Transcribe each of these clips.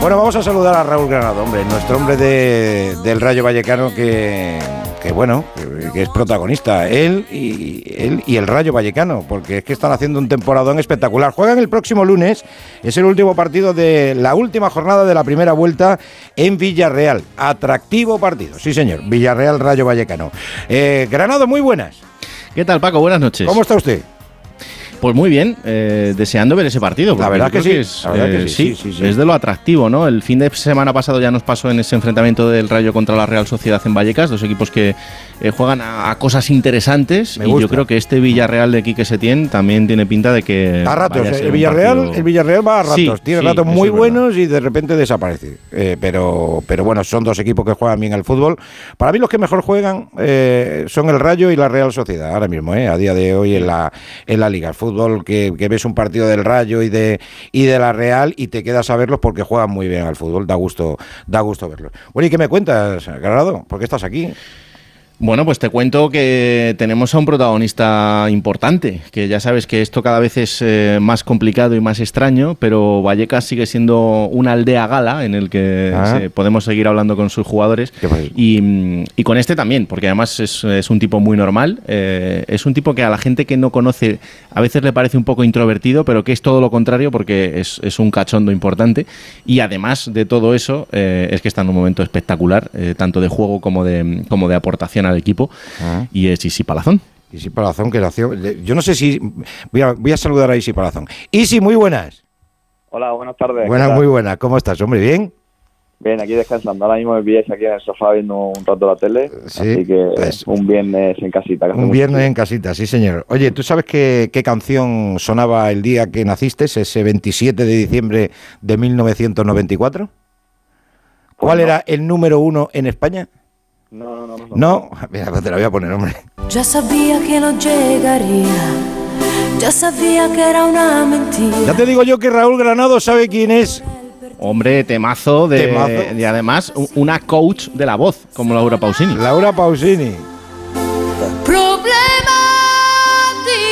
Bueno, vamos a saludar a Raúl Granado, hombre, nuestro hombre de, del Rayo Vallecano que, que bueno, que es protagonista, él y, él y el Rayo Vallecano, porque es que están haciendo un temporadón espectacular. Juegan el próximo lunes, es el último partido de la última jornada de la primera vuelta en Villarreal. Atractivo partido, sí señor, Villarreal Rayo Vallecano. Eh, Granado, muy buenas. ¿Qué tal, Paco? Buenas noches. ¿Cómo está usted? Pues muy bien, eh, deseando ver ese partido. La verdad que sí, Es, la verdad que eh, sí, sí, sí, es de lo atractivo, ¿no? El fin de semana pasado ya nos pasó en ese enfrentamiento del Rayo contra la Real Sociedad en Vallecas, dos equipos que eh, juegan a, a cosas interesantes Me y gusta. yo creo que este Villarreal de Quique Setién también tiene pinta de que A ratos, vaya a ser el Villarreal, partido- el Villarreal va a ratos, tiene ratos muy es buenos y de repente desaparece. Eh, pero, pero bueno, son dos equipos que juegan bien al fútbol. Para mí los que mejor juegan eh, son el Rayo y la Real Sociedad, ahora mismo, eh, a día de hoy en la, en la liga. El fútbol que, que ves un partido del Rayo y de, y de la Real y te quedas a verlos porque juegan muy bien al fútbol, da gusto, da gusto verlos. Bueno, ¿y qué me cuentas, Granado? ¿Por qué estás aquí? Bueno, pues te cuento que tenemos a un protagonista importante, que ya sabes que esto cada vez es eh, más complicado y más extraño, pero Vallecas sigue siendo una aldea gala en el que Ah. se- podemos seguir hablando con sus jugadores. Y, y con este también, porque además es, es un tipo muy normal, eh, es un tipo que a la gente que no conoce a veces le parece un poco introvertido, pero que es todo lo contrario porque es, es un cachondo importante. Y además de todo eso eh, es que está en un momento espectacular, eh, tanto de juego como de, como de aportación al equipo Ah. y es Isi Palazón. Isi Palazón, que nació. Yo no sé si. Voy a, voy a saludar a Isi Palazón. Isi, muy buenas. Hola, buenas tardes. ¿qué Buenas, muy buenas. ¿Cómo estás, hombre? ¿Bien? Bien, aquí descansando. Ahora mismo me pilláis aquí en el sofá viendo un rato la tele. Sí, así que pues- un viernes en casita. Un viernes en casita, sí, señor. Oye, ¿tú sabes qué, qué canción sonaba el día que naciste, ese 27 de diciembre de 1994? ¿Cuál Pues no. era el número uno en España? No, no, no. no, mira, pues te la voy a poner, hombre. Ya sabía que no llegaría, ya sabía que era una mentira. Ya te digo yo que Raúl Granado sabe quién es. Hombre, temazo de Temazo. y además una coach de la voz como Laura Pausini. Laura Pausini.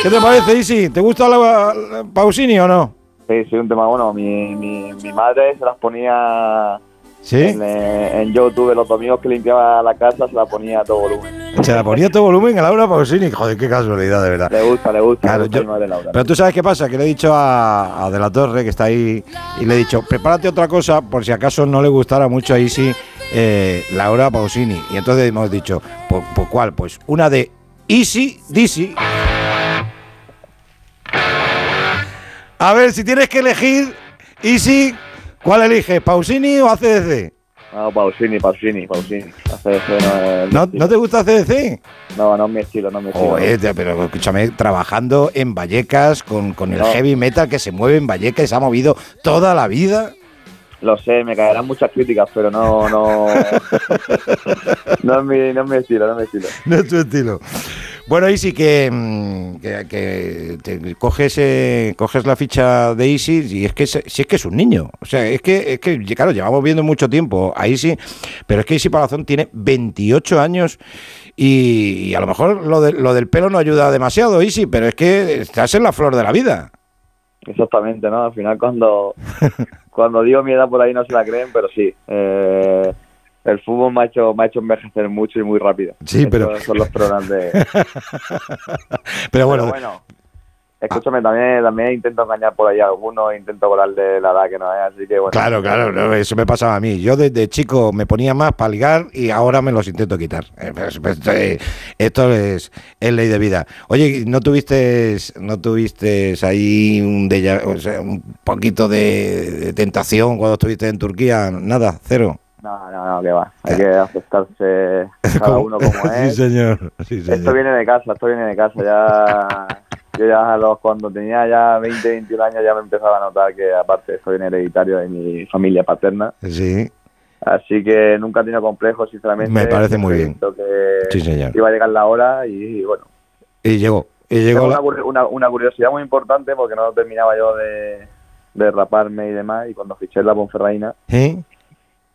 ¿Qué te parece, Isi? ¿Te gusta la, la Pausini o no? Sí, sí, un tema bueno. Mi, mi, mi madre se las ponía Sí. en, eh, en YouTube los domingos que limpiaba la casa, se la ponía a todo volumen. Se la ponía a todo volumen a Laura Pausini. Joder, qué casualidad, de verdad. Le gusta, le gusta. Claro, le gusta yo- madre Laura. Pero tú sabes qué pasa, que le he dicho a, a De la Torre, que está ahí, y le he dicho, prepárate otra cosa por si acaso no le gustara mucho a Isi eh, Laura Pausini. Y entonces hemos dicho, ¿por, por cuál? Pues una de Easy Dizzy. A ver, si tienes que elegir, Easy, ¿cuál eliges? ¿Pausini o ACDC? No, Pausini, Pausini, Pausini. Eso no es ¿No, estilo. ¿No te gusta ACDC? No, no es mi estilo, no es mi estilo. Tía, pero escúchame, trabajando en Vallecas con, con el No. heavy metal que se mueve en Vallecas y se ha movido toda la vida. Lo sé, me caerán muchas críticas, pero no, no, no es mi, no es mi estilo, no es mi estilo. No es tu estilo. Bueno, Isi, que, mm, que, que te coges, eh, coges la ficha de Isi y es que si es que es un niño. O sea, es que, es que, claro, llevamos viendo mucho tiempo a Isi, pero es que Isi Palazón tiene 28 años y, a lo mejor lo, de- lo del pelo no ayuda demasiado, Isi, pero es que estás en la flor de la vida. Exactamente, ¿no? Al final cuando, cuando digo mi por ahí no se la creen, pero sí. eh, el fútbol me ha hecho, me ha hecho envejecer mucho y muy rápido. Sí, pero- son los problemas de... Pero bueno, Pero bueno, escúchame, también, también intento engañar por ahí a algunos, intento colarle la edad que no es, así que bueno. Claro, claro, no, eso me pasaba a mí. Yo desde chico me ponía más para ligar y ahora me los intento quitar. Eh, pues, pues, eh, Esto es, es ley de vida. Oye, ¿no tuviste, no tuviste ahí un, o sea, un poquito de, de tentación cuando estuviste en Turquía? Nada, cero. No, no, no, que va. Hay que aceptarse cada uno como sí, es. señor. Sí, señor. Esto viene de casa, esto viene de casa. Ya, yo ya a los, cuando tenía ya 20, 21 años ya me empezaba a notar que aparte esto viene hereditario de mi familia paterna. Sí, Así que nunca he tenido complejos, sinceramente. Me parece muy bien. Que Sí, señor. iba a llegar la hora y, bueno. y llegó. Y llegó una, la- curi- una, una curiosidad muy importante porque no terminaba yo de, de raparme y demás. Y cuando fiché la Ponferraina, ¿Eh?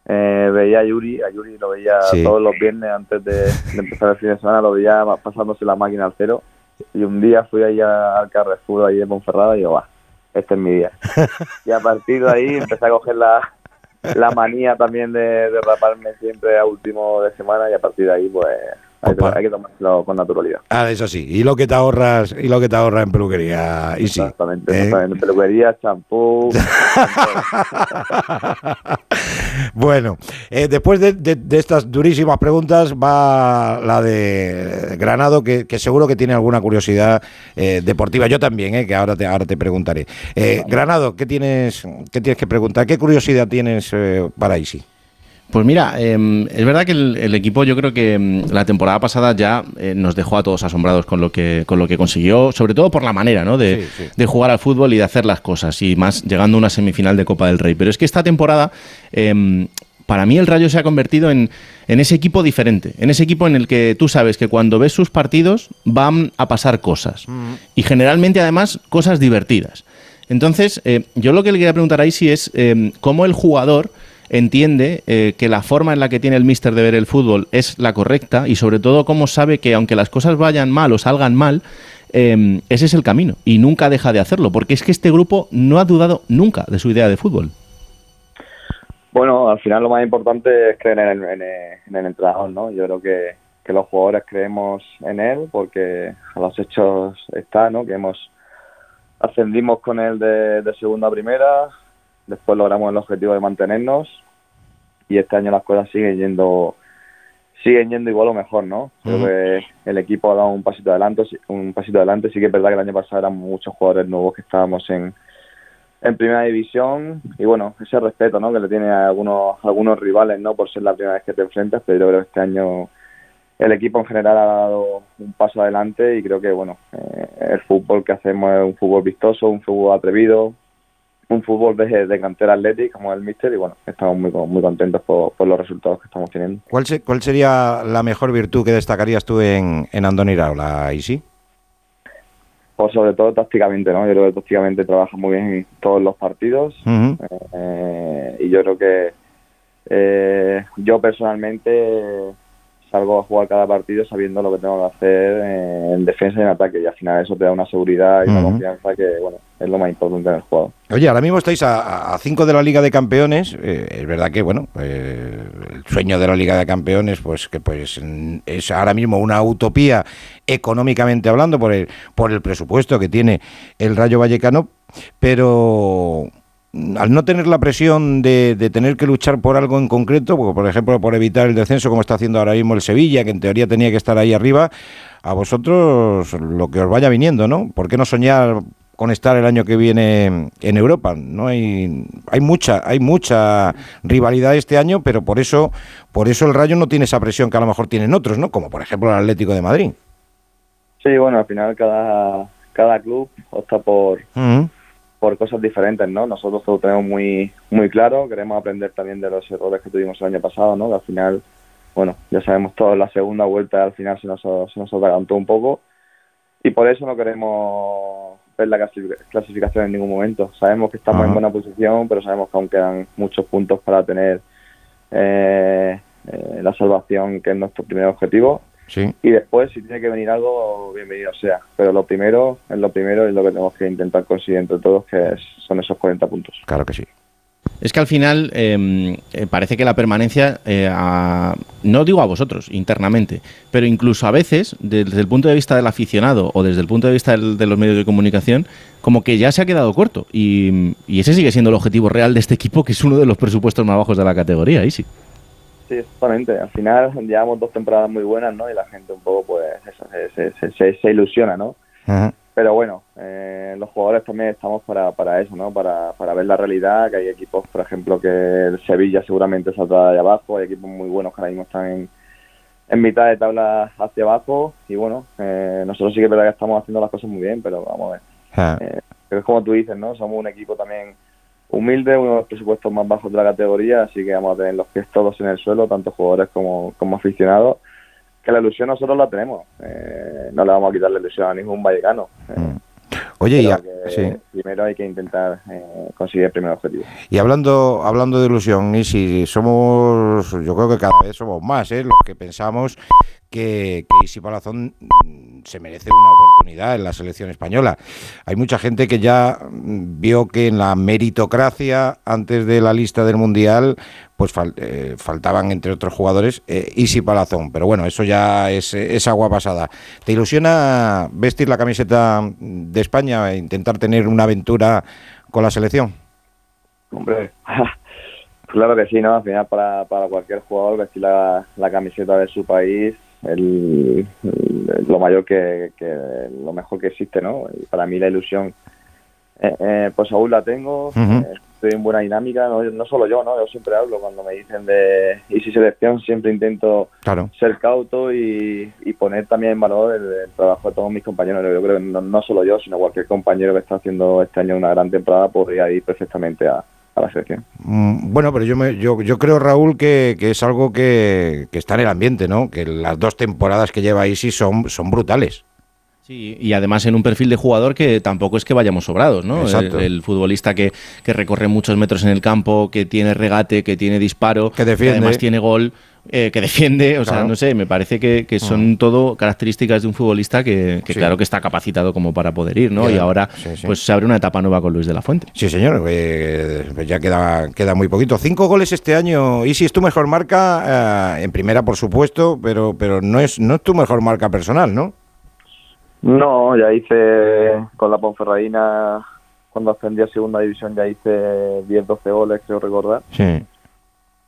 Eh, veía a Yuri, a Yuri lo veía Sí. todos los viernes antes de, de empezar el fin de semana, lo veía pasándose la máquina al cero. Y un día fui ahí al Carrefour ahí de Ponferrada y digo, va, este es mi día. y a partir de ahí empecé a coger la, la manía también de, de raparme siempre a último de semana y a partir de ahí, pues hay, hay que tomárselo con naturalidad. Ah, eso sí. Y lo que te ahorras, y lo que te ahorras en peluquería. Y sí. Exactamente, ¿eh? exactamente. Peluquería, champú. bueno, eh, después de, de- de estas durísimas preguntas va la de Granado, que, que seguro que tiene alguna curiosidad eh, deportiva. Yo también, eh, que ahora te, ahora te preguntaré. Eh, Granado, ¿qué tienes, ¿qué tienes que preguntar? ¿Qué curiosidad tienes eh, para Isi? Pues mira, eh, es verdad que el, el equipo yo creo que mm, la temporada pasada ya eh, nos dejó a todos asombrados con lo que con lo que consiguió, sobre todo por la manera ¿no? de, Sí, sí. de jugar al fútbol y de hacer las cosas, y más llegando a una semifinal de Copa del Rey. Pero es que esta temporada, eh, para mí el Rayo se ha convertido en, en ese equipo diferente, en ese equipo en el que tú sabes que cuando ves sus partidos van a pasar cosas, y generalmente además cosas divertidas. Entonces, eh, yo lo que le quería preguntar ahí sí es cómo el jugador entiende eh, que la forma en la que tiene el míster de ver el fútbol es la correcta y sobre todo cómo sabe que aunque las cosas vayan mal o salgan mal, eh, ese es el camino y nunca deja de hacerlo, porque es que este grupo no ha dudado nunca de su idea de fútbol. Bueno, al final lo más importante es creer en el, en el- en el entrenador, ¿no? Yo creo que, que los jugadores creemos en él porque a los hechos está, ¿no? Que hemos ascendimos con él de, de segunda a primera, después logramos el objetivo de mantenernos y este año las cosas siguen yendo siguen yendo igual o mejor, ¿no? Creo que el equipo ha dado un pasito adelante, un pasito adelante. Sí que es verdad que el año pasado eran muchos jugadores nuevos que estábamos en, en primera división y bueno, ese respeto ¿no? que le tiene a algunos, algunos rivales ¿no? por ser la primera vez que te enfrentas, pero yo creo que este año el equipo en general ha dado un paso adelante y creo que bueno, eh, el fútbol que hacemos es un fútbol vistoso, un fútbol atrevido, un fútbol de, de cantera atlética como el Mister y bueno, estamos muy, muy contentos por, por los resultados que estamos teniendo. ¿Cuál, se- ¿Cuál sería la mejor virtud que destacarías tú en, en Andoni Iraola, Isi? Pues sobre todo tácticamente, ¿no? Yo creo que tácticamente trabaja muy bien en todos los partidos. Eh, y yo creo que eh, yo personalmente salgo a jugar cada partido sabiendo lo que tengo que hacer en defensa y en ataque y al final eso te da una seguridad y una confianza que bueno es lo más importante en el juego. Oye, ahora mismo estáis a, a cinco de la Liga de Campeones. eh, es verdad que, bueno, eh, el sueño de la Liga de Campeones, pues que pues es ahora mismo una utopía económicamente hablando por el, por el presupuesto que tiene el Rayo Vallecano, pero al no tener la presión de, de tener que luchar por algo en concreto, porque, por ejemplo, por evitar el descenso como está haciendo ahora mismo el Sevilla, que en teoría tenía que estar ahí arriba, a vosotros lo que os vaya viniendo, ¿no? ¿Por qué no soñar con estar el año que viene en Europa? No hay hay mucha hay mucha rivalidad este año, pero por eso por eso el Rayo no tiene esa presión que a lo mejor tienen otros, ¿no? Como por ejemplo el Atlético de Madrid. Sí, bueno, al final cada, cada club opta por. Por cosas diferentes, ¿no? Nosotros lo tenemos muy muy claro, queremos aprender también de los errores que tuvimos el año pasado, ¿no? Que al final, bueno, ya sabemos todos, la segunda vuelta al final se nos, se nos atragantó un poco y por eso no queremos ver la clasi- clasificación en ningún momento. Sabemos que estamos Ajá. en buena posición, pero sabemos que aún quedan muchos puntos para tener eh, eh, la salvación, que es nuestro primer objetivo. Sí. Y después, si tiene que venir algo, bienvenido sea. Pero lo primero es lo primero y lo que tenemos que intentar conseguir entre todos, que es- son esos 40 puntos. Claro que sí. Es que al final eh, eh, parece que la permanencia, eh, a- no digo a vosotros internamente, pero incluso a veces, desde el punto de vista del aficionado o desde el punto de vista del- de los medios de comunicación, como que ya se ha quedado corto. Y, y ese sigue siendo el objetivo real de este equipo, que es uno de los presupuestos más bajos de la categoría, Isi. Sí, exactamente. Al final llevamos dos temporadas muy buenas, ¿no? Y la gente un poco, pues, eso, se, se, se- se ilusiona, ¿no? Ajá. Pero bueno, eh, los jugadores también estamos para, para eso, ¿no? Para, para ver la realidad, que hay equipos, por ejemplo, que el Sevilla seguramente saldrá de abajo, hay equipos muy buenos que ahora mismo están en, en mitad de tabla hacia abajo y bueno, eh, nosotros sí que es verdad que estamos haciendo las cosas muy bien, pero vamos a ver. Ah. Eh, pero es como tú dices, ¿no? Somos un equipo también humilde, uno de los presupuestos más bajos de la categoría, así que vamos a tener los pies todos en el suelo, tanto jugadores como, como aficionados. Que la ilusión nosotros la tenemos, eh, no le vamos a quitar la ilusión a ningún vallecano. eh, Mm. Oye, y, pero a- que sí. primero hay que intentar eh, conseguir el primer objetivo. y hablando hablando de ilusión, y si somos, yo creo que cada vez somos más, ¿eh? los que pensamos que, que Isi Palazón se merece una oportunidad en la selección española. Hay mucha gente que ya vio que en la meritocracia antes de la lista del Mundial pues eh, faltaban entre otros jugadores eh, Isi Palazón, pero bueno, eso ya es, agua pasada. ¿Te ilusiona vestir la camiseta de España e intentar tener una aventura con la selección? Hombre, claro que sí, ¿no? Al final para, para cualquier jugador vestir la, la camiseta de su país el, lo mayor que, lo mejor que existe, ¿no? Y para mí la ilusión, eh, eh, pues aún la tengo, eh, estoy en buena dinámica, no, solo yo, ¿no? Yo siempre hablo cuando me dicen de Easy Selección, siempre intento ser cauto y, poner también en valor el, trabajo de todos mis compañeros. Yo creo que no, no solo yo, sino cualquier compañero que está haciendo este año una gran temporada podría ir perfectamente a, a la selección. Mm, bueno, pero yo, me, yo, yo creo, Raúl, que, es algo que, está en el ambiente, ¿no? Que las dos temporadas que lleva Isi son, son brutales. Sí, y además en un perfil de jugador que tampoco es que vayamos sobrados, ¿no? El, futbolista que, que, recorre muchos metros en el campo, que tiene regate, que tiene disparo, que, defiende. además tiene gol. Eh, que defiende, o sea, no sé, me parece que, son todo características de un futbolista que, claro que está capacitado como para poder ir, ¿no? y ahora pues se abre una etapa nueva con Luis de la Fuente. Sí, señor, eh, ya queda, queda muy poquito. Cinco goles este año, y si es tu mejor marca, eh, en primera por supuesto, pero, pero no, es, no es tu mejor marca personal, ¿no? No, ya hice con la Ponferradina, cuando ascendí a segunda división, ya hice 10-12 goles, creo recordar. Sí.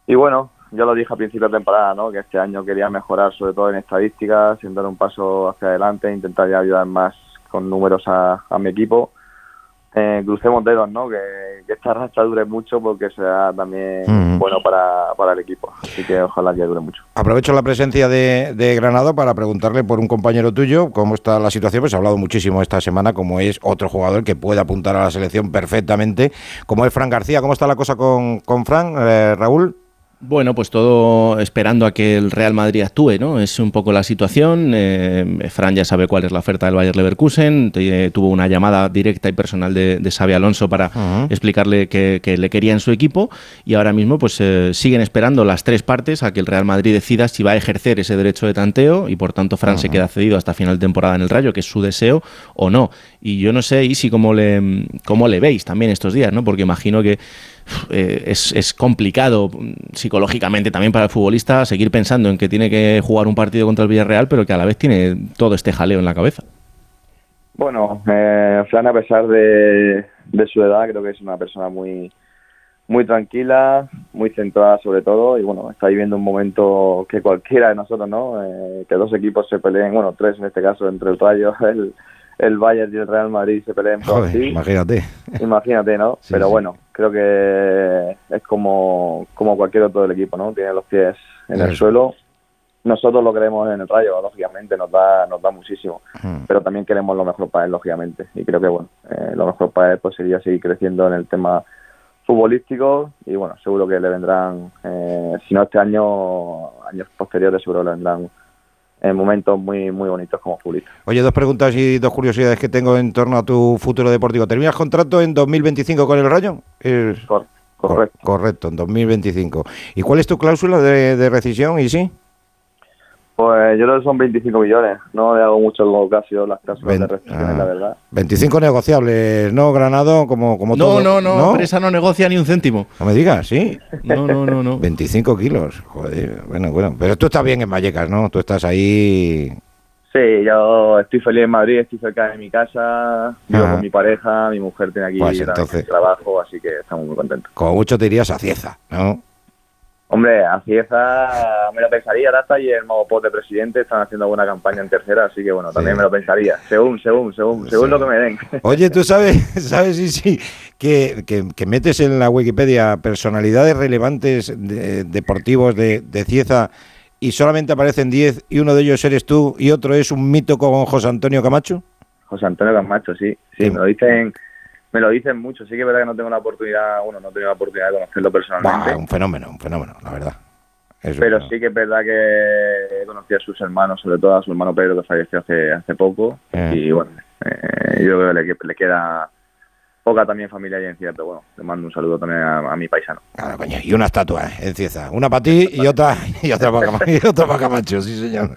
Y bueno, yo lo dije a principio de temporada, ¿no? que este año quería mejorar sobre todo en estadísticas, sin dar un paso hacia adelante, intentar ayudar más con números a, mi equipo. Eh, crucemos dedos, ¿no? Que, esta racha dure mucho porque sea también bueno para, para, el equipo. Así que ojalá que dure mucho. Aprovecho la presencia de, de, Granado para preguntarle por un compañero tuyo cómo está la situación. Pues ha hablado muchísimo esta semana, como es otro jugador que puede apuntar a la selección perfectamente, como es Fran García. ¿Cómo está la cosa con, con Fran, eh, Raúl? Bueno, pues todo esperando a que el Real Madrid actúe, ¿no? Es un poco la situación. Eh, Fran ya sabe cuál es la oferta del Bayer Leverkusen. tuvo una llamada directa y personal de, de Xavi Alonso para explicarle que, le quería en su equipo. Y ahora mismo, pues eh, siguen esperando las tres partes a que el Real Madrid decida si va a ejercer ese derecho de tanteo y por tanto Fran se queda cedido hasta final de temporada en el Rayo, que es su deseo o no. Y yo no sé, y si cómo le, cómo le veis también estos días, ¿no? Porque imagino que eh, es, complicado psicológicamente también para el futbolista seguir pensando en que tiene que jugar un partido contra el Villarreal, pero que a la vez tiene todo este jaleo en la cabeza. Bueno, eh, Fran, a pesar de, su edad, creo que es una persona muy muy tranquila, muy centrada sobre todo, y bueno, está viviendo un momento que cualquiera de nosotros, ¿no? Eh, que dos equipos se peleen, bueno, tres en este caso, entre el Rayo, el, el Bayern y el Real Madrid se peleen por sí. Imagínate. Imagínate, ¿no? Pero bueno, creo que es como, como cualquier otro del equipo, ¿no? Tiene los pies en el suelo. Nosotros lo queremos en el Rayo, lógicamente, nos da, nos da muchísimo. Hmm. Pero también queremos lo mejor para él, lógicamente. Y creo que, bueno, eh, lo mejor para él pues, sería seguir creciendo en el tema futbolístico y, bueno, seguro que le vendrán, eh, si no este año, años posteriores, seguro le vendrán en momentos muy muy bonitos como futbolista. Oye, dos preguntas y dos curiosidades que tengo en torno a tu futuro deportivo. ¿Terminas contrato en 2025 con el Rayo? correcto. correcto, en 2025. ¿Y cuál es tu cláusula de, de rescisión y sí? Pues yo creo que son 25 millones. No le hago mucho caso las cláusulas de restricciones, la verdad. 25 negociables, ¿no, Granado? Como, como no, todo. No, no, no. Empresa no negocia ni un céntimo. No me digas, ¿sí? No, no, no. no. 25 kilos. Joder, bueno, bueno. Pero tú estás bien en Vallecas, ¿no? Tú estás ahí... Sí, yo estoy feliz en Madrid, estoy cerca de mi casa, vivo con mi pareja, mi mujer tiene aquí pues trabajo, así que estamos muy contentos. Como mucho te irías a Cieza, ¿no? Hombre, así esa me lo pensaría, Rata y el Mago de presidente están haciendo buena campaña en tercera, así que bueno, también me lo pensaría, según, según, según, según lo que me den. Oye, tú sabes, sabes, sí, sí, que, que, metes en la Wikipedia personalidades relevantes deportivos de, de Cieza y solamente aparecen 10 y uno de ellos eres tú y otro es un mito con José Antonio Camacho. José Antonio Camacho, sí, sí, me lo dicen me lo dicen mucho. Sí que es verdad que no tengo la oportunidad, bueno, no he tenido la oportunidad de conocerlo personalmente. un fenómeno, un fenómeno, la verdad. Pero sí que es verdad que he conocido a sus hermanos, sobre todo a su hermano Pedro, que falleció hace, hace poco. Eh. Y bueno, eh, yo creo que le, le, queda poca también familia y en pero bueno, le mando un saludo también a, mi paisano. Claro, coño, y una estatua en Cieza. Una para ti y otra, y otra para, y otra para Camacho, sí señor.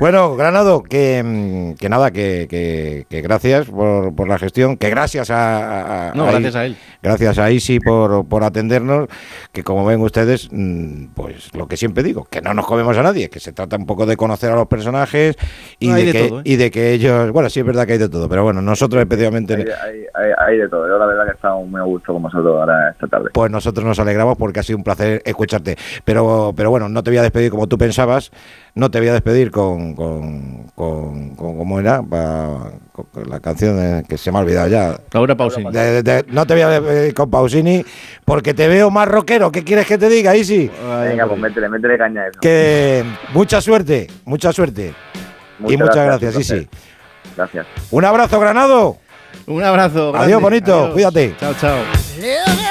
Bueno, Granado, que, mm, que nada, que, que- que gracias por, por la gestión, que gracias a, a- No, a- gracias a él. Gracias a Isi por, por atendernos, que como ven ustedes, mm, pues lo que siempre digo, que no nos comemos a nadie, que se trata un poco de conocer a los personajes y, No, de, de que, todo, ¿eh? y de que ellos, bueno, sí es verdad que hay de todo, pero bueno, nosotros especialmente... Hay, hay- hay- hay de todo. Yo la verdad que he estado muy a gusto con vosotros ahora esta tarde. Pues nosotros nos alegramos porque ha sido un placer escucharte. Pero, pero bueno, no te voy a despedir como tú pensabas, no te voy a despedir con, con, con, con- ¿cómo era? Va- con- con la canción de- que se me ha olvidado ya. Laura Pausini. De- de- de- no te voy a despedir con Pausini porque te veo más rockero. ¿Qué quieres que te diga, Isi? Venga, pues métele, métele caña a eso. Que mucha suerte, mucha suerte. y muchas gracias, un Isi. Gracias. Un abrazo, Granado. Un abrazo. Adiós, bonito. Adiós. Cuídate. Chao, chao.